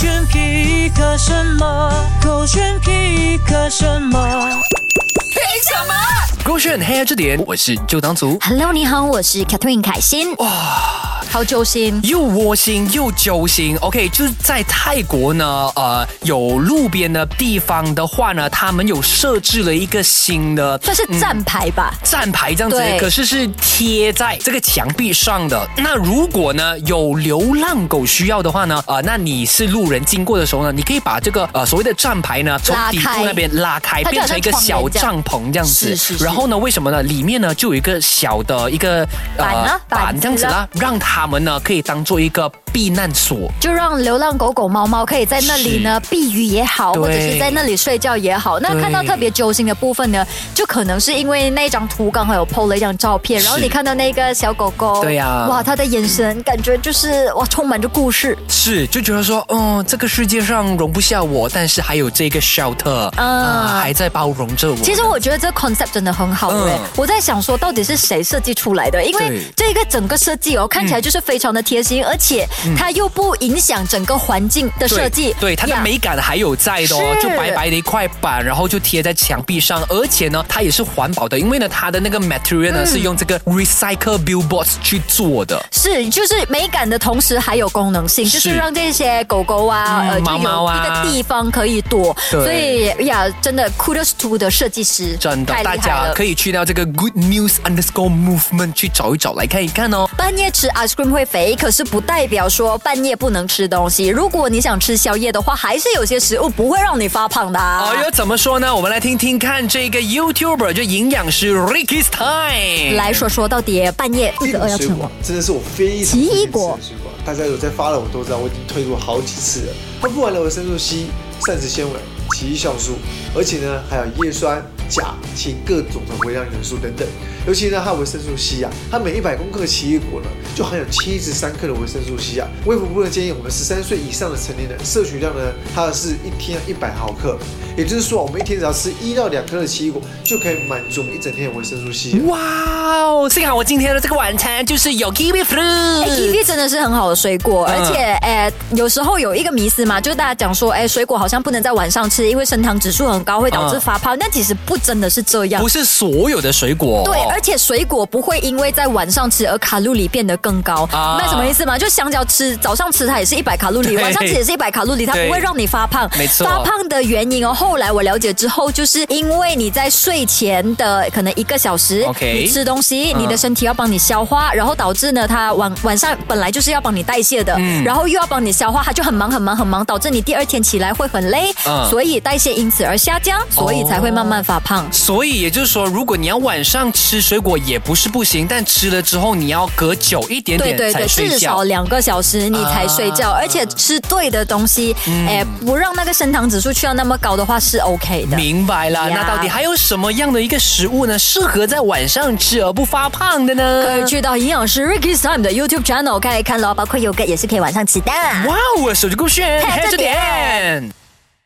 选 pick 什么？狗选 pick 什么？勾选黑暗之点，我是旧党组。Hello，你好，我是 Catherine 凯欣。哇，好揪心。又窝心又揪心，OK，就是在泰国呢，呃，有路边的地方的话呢，他们有设置了一个新的算是站牌吧。站牌这样子，可是是贴在这个墙壁上的。那如果呢有流浪狗需要的话呢，呃，那你是路人经过的时候呢，你可以把这个呃所谓的站牌呢从底部那边拉开，变成一个小帐篷这样子。是是然后呢，为什么呢？里面呢就有一个小的一个呃板板这样子啦，让它他们呢可以当做一个避难所。就让流浪狗狗、猫猫可以在那里呢避雨也好，或者是在那里睡觉也好。那看到特别揪心的部分呢，就可能是因为那张图刚好有 PO 了一张照片，然后你看到那个小狗狗，对呀哇，它的眼神感觉就是哇，充满着故事。是，就觉得说，嗯，这个世界上容不下我，但是还有这个 shelter，嗯啊，还在包容着我。其实我觉得这 concept 真的很好哎、嗯我在想说，到底是谁设计出来的？因为对这个整个设计哦，看起来就是非常的贴心，而且它又不影响整个环境的设计。对对它的美感还有在的哦，就白白的一块板，然后就贴在墙壁上，而且呢，它也是环保的，因为呢，它的那个 material 嗯呢、是用这个 recycle billboards 去做的。是，就是美感的同时还有功能性，就是是让这些狗狗啊，嗯呃，猫猫啊有一个地方可以躲。对所以呀，真的 kudos to 的设计师，真的，大家了可以去到这个 Good News Underscore Movement 去找一找，来看一看哦。半夜吃 ice cream 会肥，可是不代表说半夜不能吃东西。如果你想吃宵夜的话，还是有些食物不会让你发胖的、啊。哎呦，怎么说呢？我们来听听看这个 YouTuber 就营养师 Ricky's Time 来说说到底半夜一这个二要吃什么个水果？真的是我非常奇异果推荐的水果，大家有在发了我都知道，我已经推过好几次了。它富含了维生素 C、膳食纤维、奇异酵素，而且呢还有叶酸、钾、氢各种的微量元素等等。尤其呢它维生素 C 啊，它每一百公克奇异果呢就含有七十三克的维生素 C 啊。卫福部呢建议我们十三岁以上的成年人摄取量呢，它是一天一百毫克，也就是说我们一天只要吃一到两颗的奇异果，就可以满足我们一整天的维生素 C。哇哦！幸好我今天的这个晚餐就是有 kiwi fruit。哎，kiwi 真的是很好的水果，嗯而且，哎，有时候有一个迷思嘛，就是大家讲说，哎，水果好像不能在晚上吃，因为升糖指数很高，会导致嗯发胖。但其实不真的是这样不。是所有的水果，对，而且水果不会因为在晚上吃而卡路里变得更高。啊那什么意思吗？就香蕉吃早上吃它也是一百卡路里，晚上吃也是一百卡路里，它不会让你发胖。没错发胖的原因哦，后来我了解之后，就是因为你在睡前的可能一个小时 OK 你吃东西，嗯你的身体要帮你消化，然后导致呢，它晚晚上本来就是要帮你代谢的，嗯然后又要帮你消化，它就很忙很忙很忙，导致你第二天起来会很累，嗯所以代谢因此而下降，所以才会慢慢发胖。所以也就是说，如果你要晚上吃水果也不是不行，但吃了之后你要隔久一点点才对对对，至。少两个小时你才睡觉，啊而且吃对的东西，嗯哎、不让那个升糖指数去到那么高的话是 OK 的。明白了，呀那到底还有什么样的一个食物呢，适合在晚上吃而不发胖的呢？可以去到营养师 Ricky's Time 的 YouTube channel 看一看咯，包括 yogurt 也是可以晚上吃的。哇哦，手机勾选，黑着点。